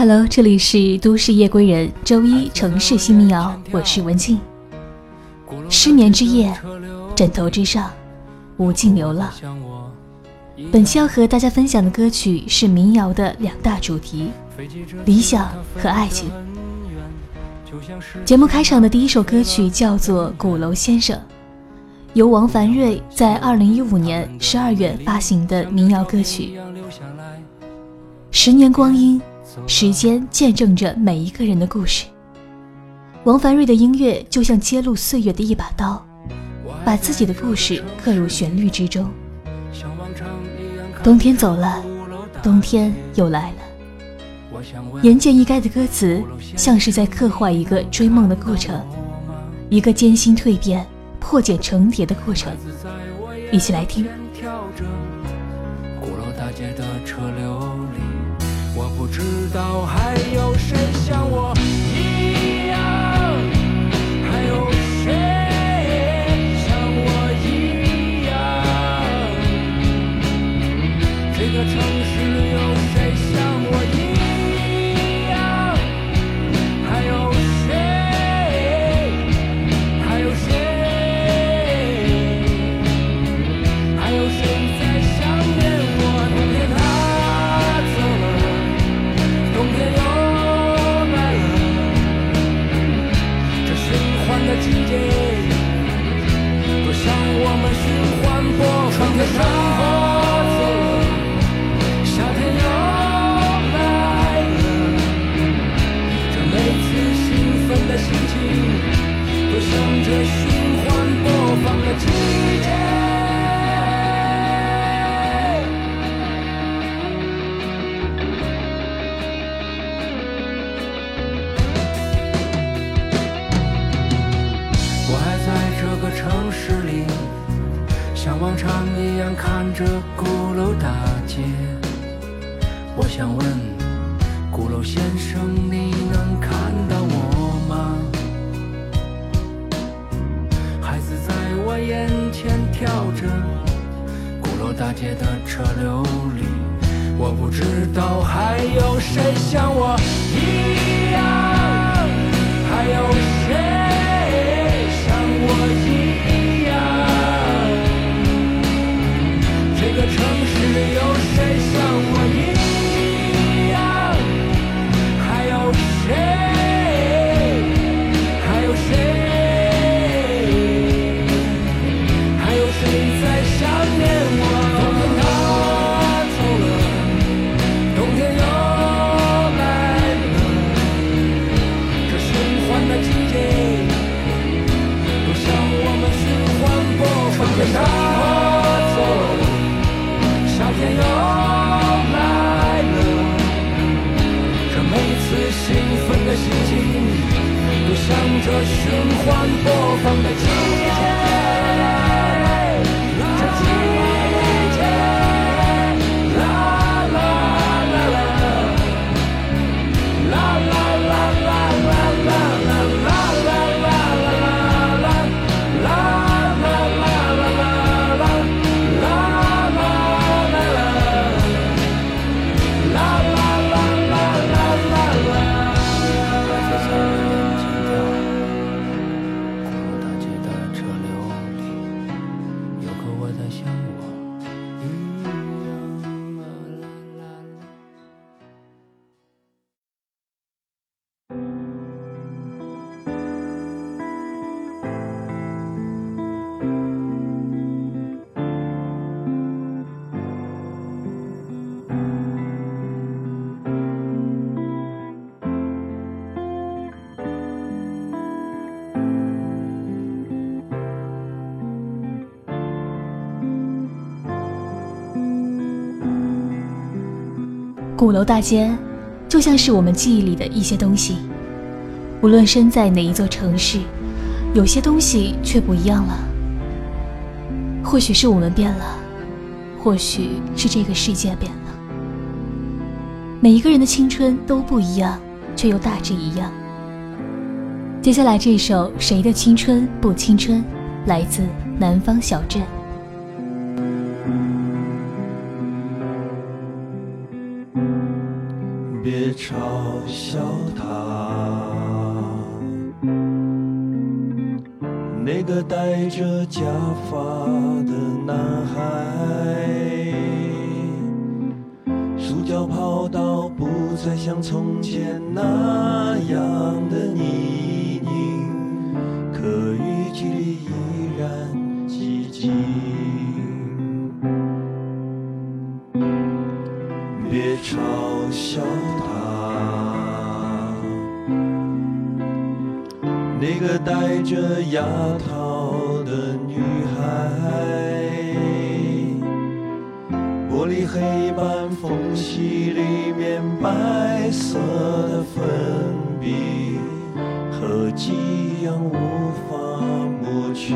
Hello，这里是都市夜归人，周一城市新民谣，我是文静。失眠之夜，枕头之上，无尽流浪。本期要和大家分享的歌曲是民谣的两大主题：理想和爱情。节目开场的第一首歌曲叫做《鼓楼先生》，由王凡瑞在二零一五年十二月发行的民谣歌曲。十年光阴。时间见证着每一个人的故事。王凡瑞的音乐就像揭露岁月的一把刀，把自己的故事刻入旋律之中。冬天走了，冬天又来了。言简意赅的歌词，像是在刻画一个追梦的过程，一个艰辛蜕变、破茧成蝶的过程。一起来听。鼓楼大街的车流。我不知道还有谁像我一样，还有谁像我一样？这个城大街的车流里我不知道还有谁像我一样还有谁像我一样。这个城市有这循环播放的情节。鼓楼大街，就像是我们记忆里的一些东西。无论身在哪一座城市，有些东西却不一样了。或许是我们变了，或许是这个世界变了。每一个人的青春都不一样，却又大致一样。接下来这首《谁的青春不青春》，来自南方小镇。沙发的男孩。塑胶跑道不再像从前那样的泥泞，可雨季里依然寂静。别嘲笑他，那个戴着牙套黑板缝隙里面白色的粉笔，和记忆一样无法抹去。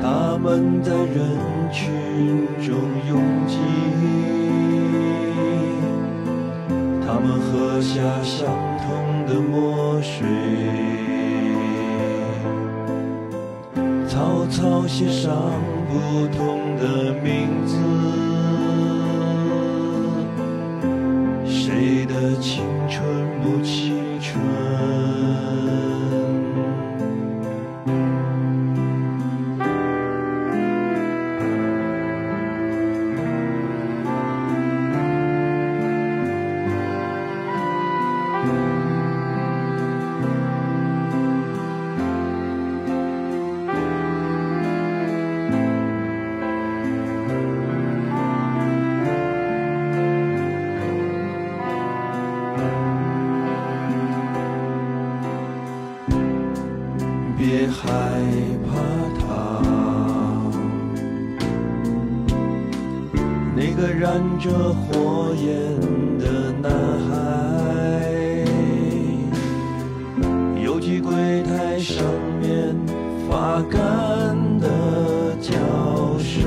他们在人群中拥挤，他们喝下相同的墨水。草草写上不同的名字，个燃着火焰的男孩，邮寄柜台上面发干的胶水，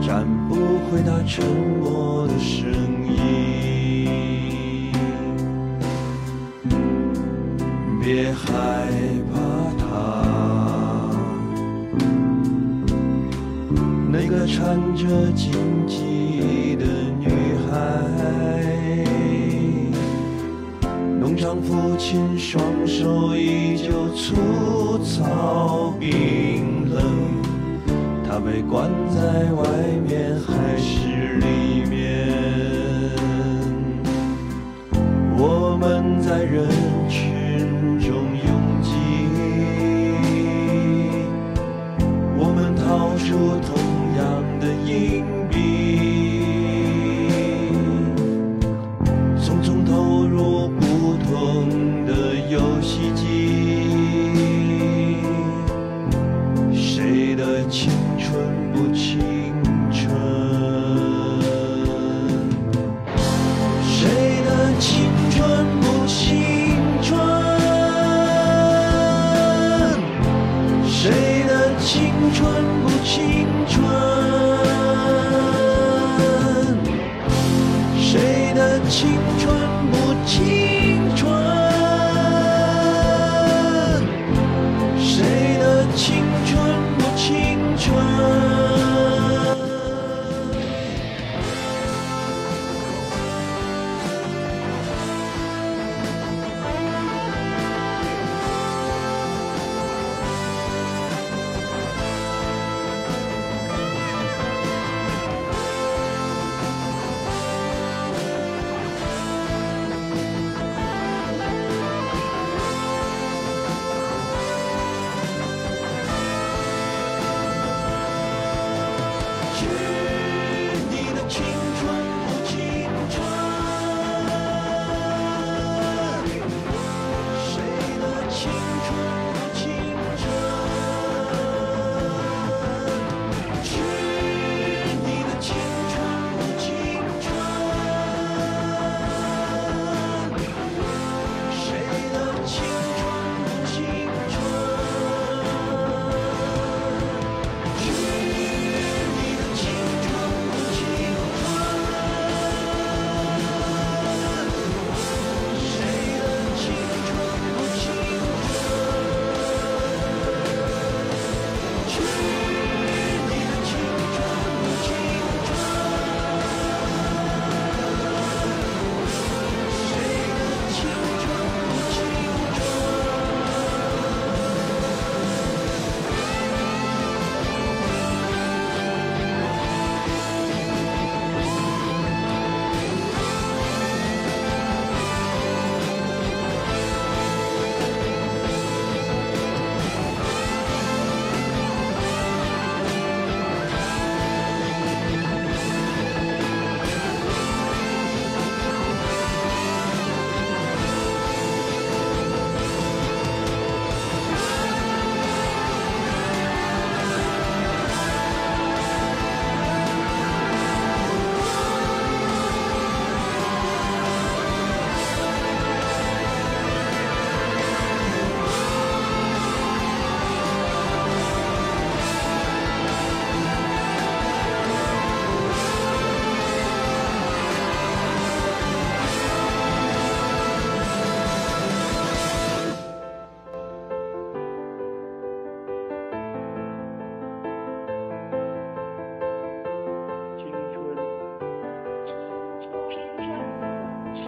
沾不回他沉默的声音。别害怕他，那个缠着荆棘让父亲双手依旧粗糙冰冷，他被关在外面还是里面？我们在人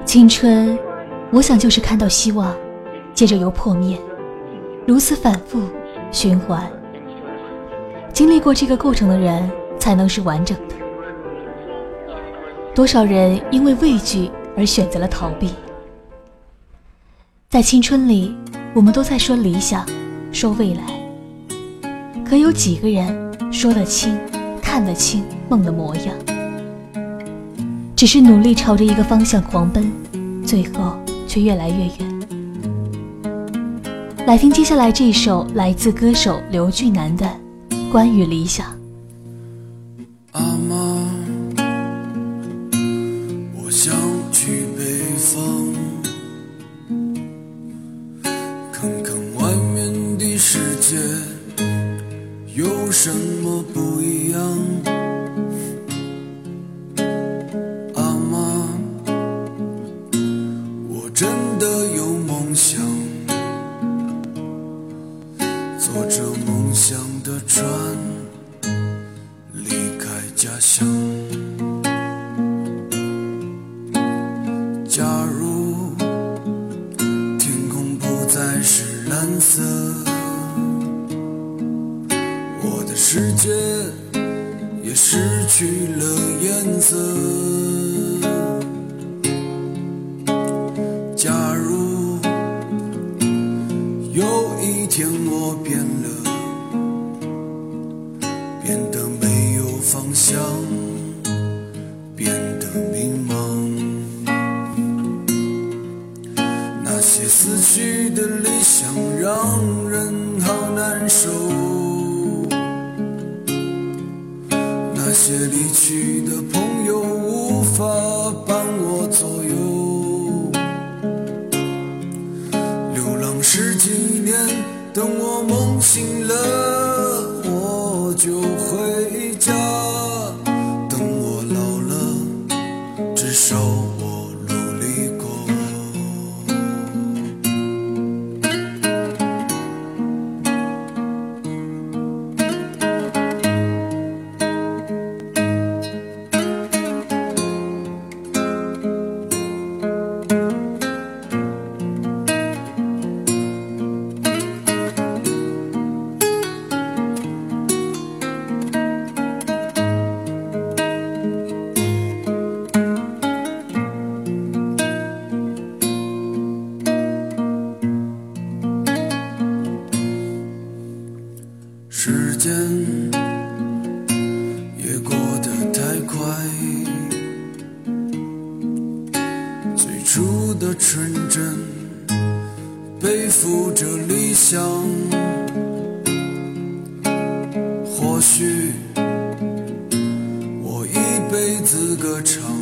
青春，我想就是看到希望，接着又破灭，如此反复循环。经历过这个过程的人，才能是完整的。多少人因为畏惧而选择了逃避？在青春里，我们都在说理想，说未来，可有几个人说得清、看得清梦的模样？只是努力朝着一个方向狂奔最后却越来越远。来听接下来这一首来自歌手刘俊楠的关于理想。阿妈我想去北方看看外面的世界有什么不一样？坐着梦想的船离开家乡。假如天空不再是蓝色我的世界也失去了颜色。无法时间也过得太快。最初的纯真背负着理想或许我一辈子歌唱。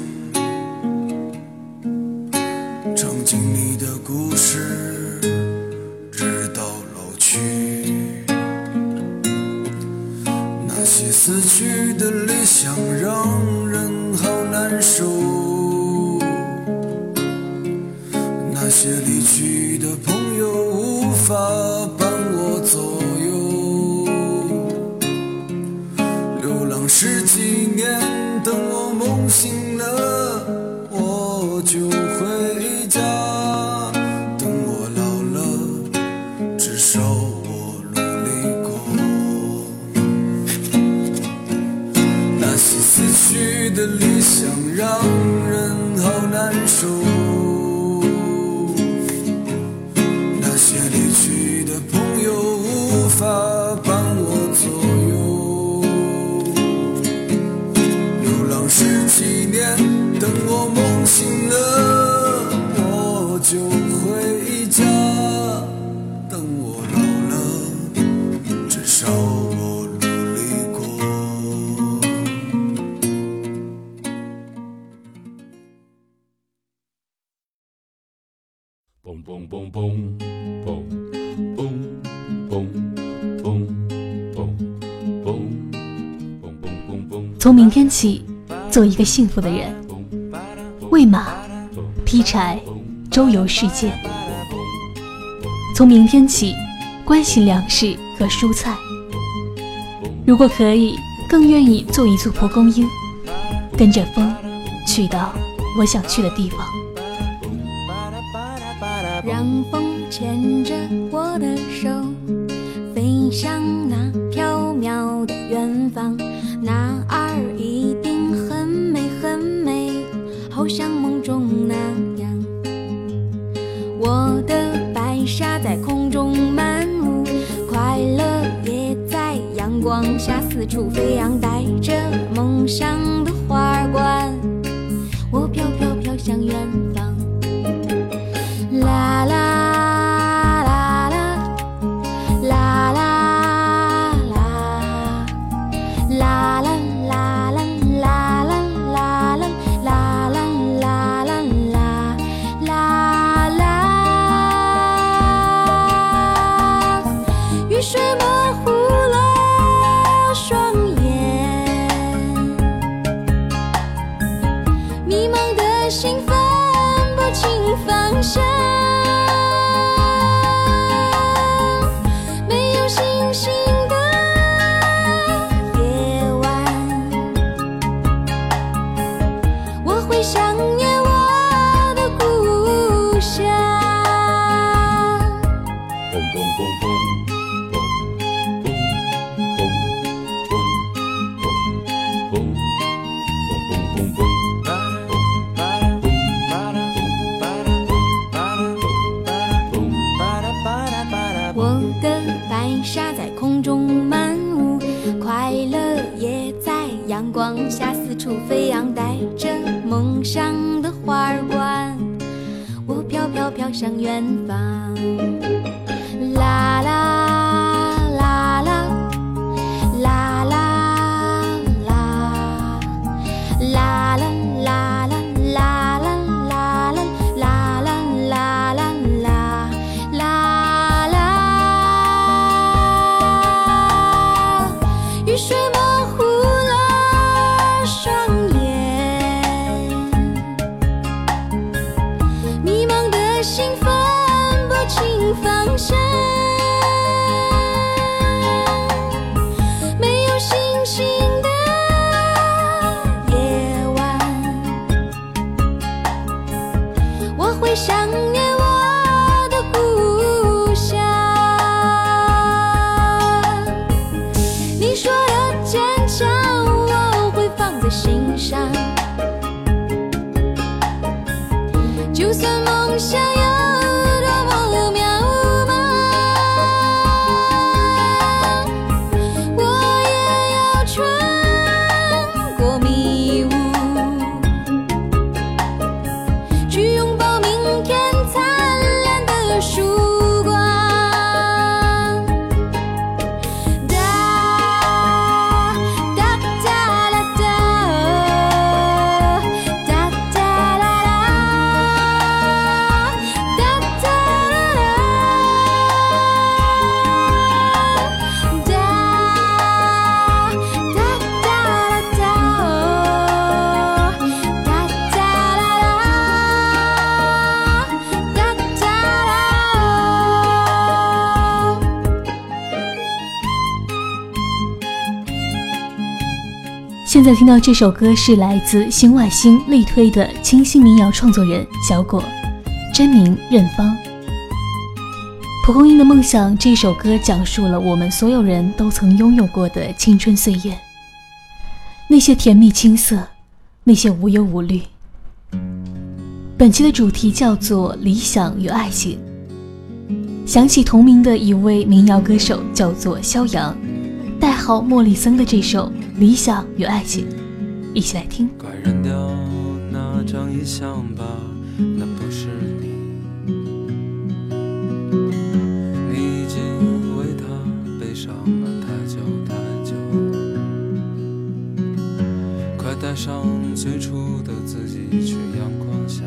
让人好难受。从明天起，做一个幸福的人，喂马、劈柴、周游世界。从明天起，关心粮食和蔬菜。如果可以，更愿意做一座蒲公英，跟着风，去到我想去的地方。让风牵着我的手，飞向处飞扬，带着梦想的花冠，我飘飘飘向远处飞扬，带着梦想的花儿冠，我飘飘飘向远方。在听到这首歌是来自新外星力推的清新民谣创作人小果，真名任芳。蒲公英的梦想这首歌讲述了我们所有人都曾拥有过的青春岁月，那些甜蜜青涩，那些无忧无虑。本期的主题叫做理想与爱情，想起同名的一位民谣歌手叫做肖阳，代号莫里森的这首《理想与爱情》，一起来听。快扔掉那张遗像吧，那不是你。你已经为他悲伤了太久太久。快带上最初的自己去阳光下，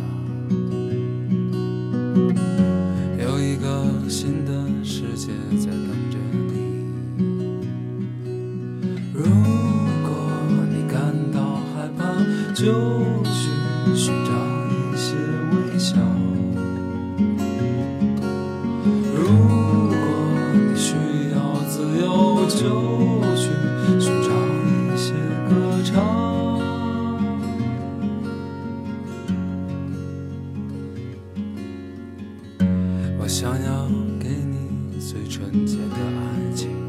自己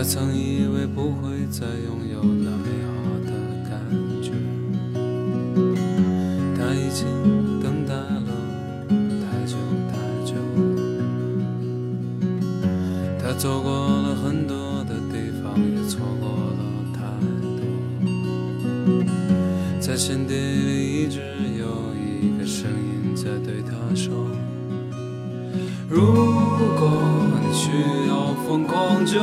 他曾以为不会再拥有那美好的感觉，他已经等待了太久太久。他走过了很多的地方，也错过了太多。在心底里一直有一个声音在对他说：如果你需要疯狂，就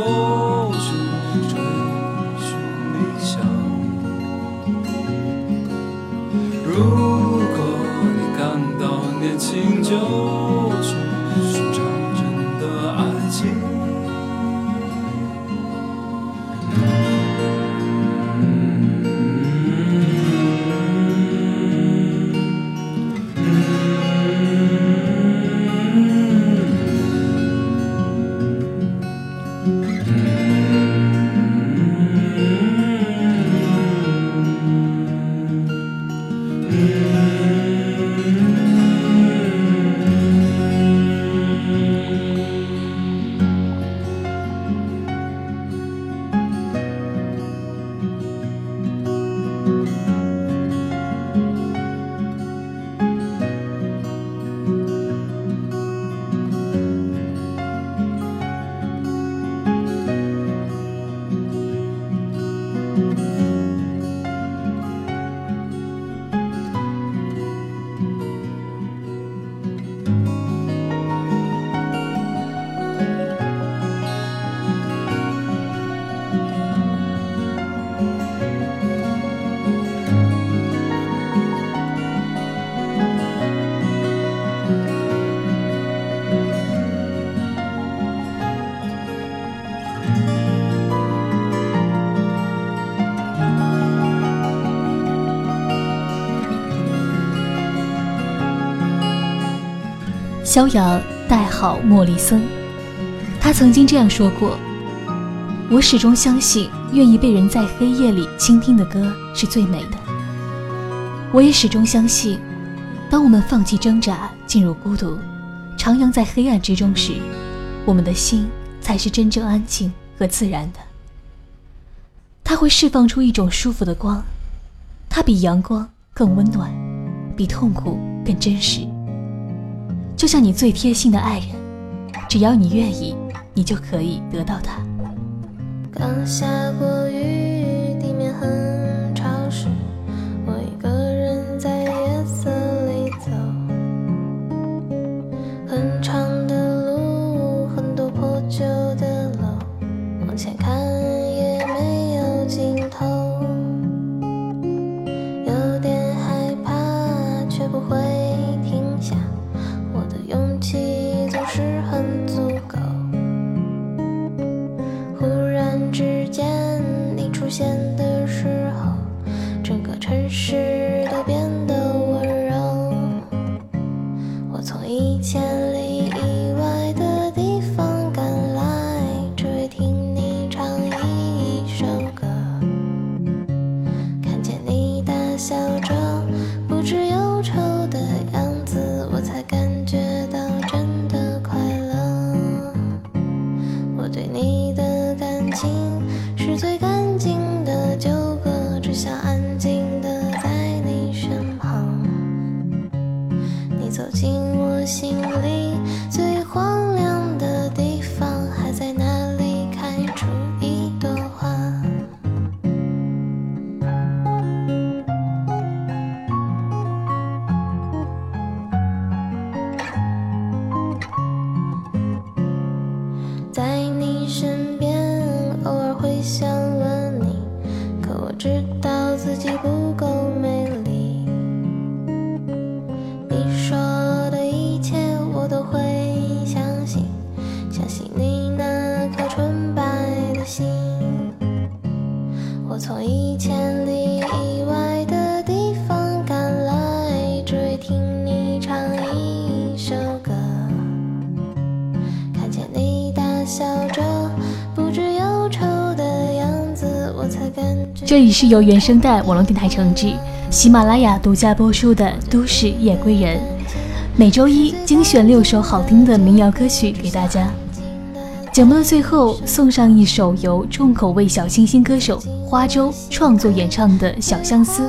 逍遥代号莫里森，他曾经这样说过：“我始终相信，愿意被人在黑夜里倾听的歌是最美的。我也始终相信，当我们放弃挣扎，进入孤独，徜徉在黑暗之中时，我们的心才是真正安静和自然的。它会释放出一种舒服的光，它比阳光更温暖，比痛苦更真实。”就像你最贴心的爱人，只要你愿意，你就可以得到他。刚下过笑着，这里是由原声带网络电台承制，喜马拉雅独家播出的《都市夜归人》，每周一精选六首好听的民谣歌曲给大家。节目的最后送上一首由重口味小清新歌手花粥创作演唱的《小相思》。